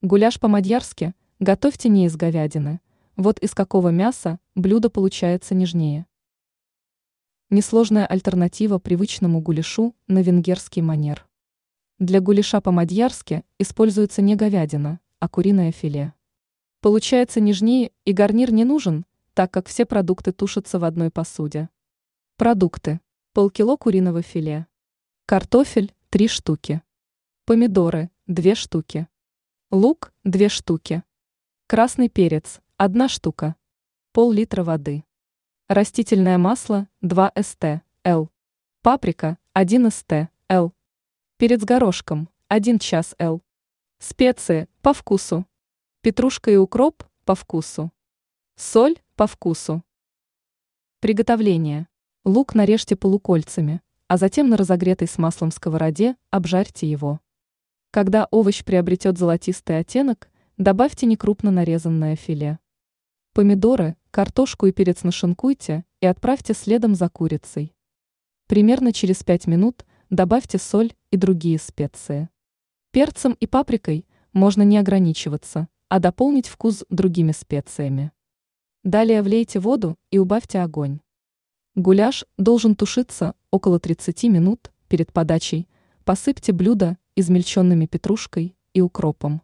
Гуляш по-мадьярски готовьте не из говядины. Вот из какого мяса блюдо получается нежнее. Несложная альтернатива привычному гуляшу на венгерский манер. Для гуляша по-мадьярски используется не говядина, а куриное филе. Получается нежнее и гарнир не нужен, так как все продукты тушатся в одной посуде. Продукты. Полкило куриного филе. Картофель – 3 штуки. Помидоры – 2 штуки. Лук – 2 штуки. Красный перец – 1 штука. Пол-литра воды. Растительное масло – 2 ст. Л. Паприка – 1 ст. Л. Перец горошком – 1 час Л. Специи – по вкусу. Петрушка и укроп – по вкусу. Соль – по вкусу. Приготовление. Лук нарежьте полукольцами, а затем на разогретой с маслом сковороде обжарьте его. Когда овощ приобретет золотистый оттенок, добавьте некрупно нарезанное филе. Помидоры, картошку и перец нашинкуйте и отправьте следом за курицей. Примерно через 5 минут добавьте соль и другие специи. Перцем и паприкой можно не ограничиваться, а дополнить вкус другими специями. Далее влейте воду и убавьте огонь. Гуляш должен тушиться около 30 минут перед подачей. Посыпьте блюдо измельченными петрушкой и укропом.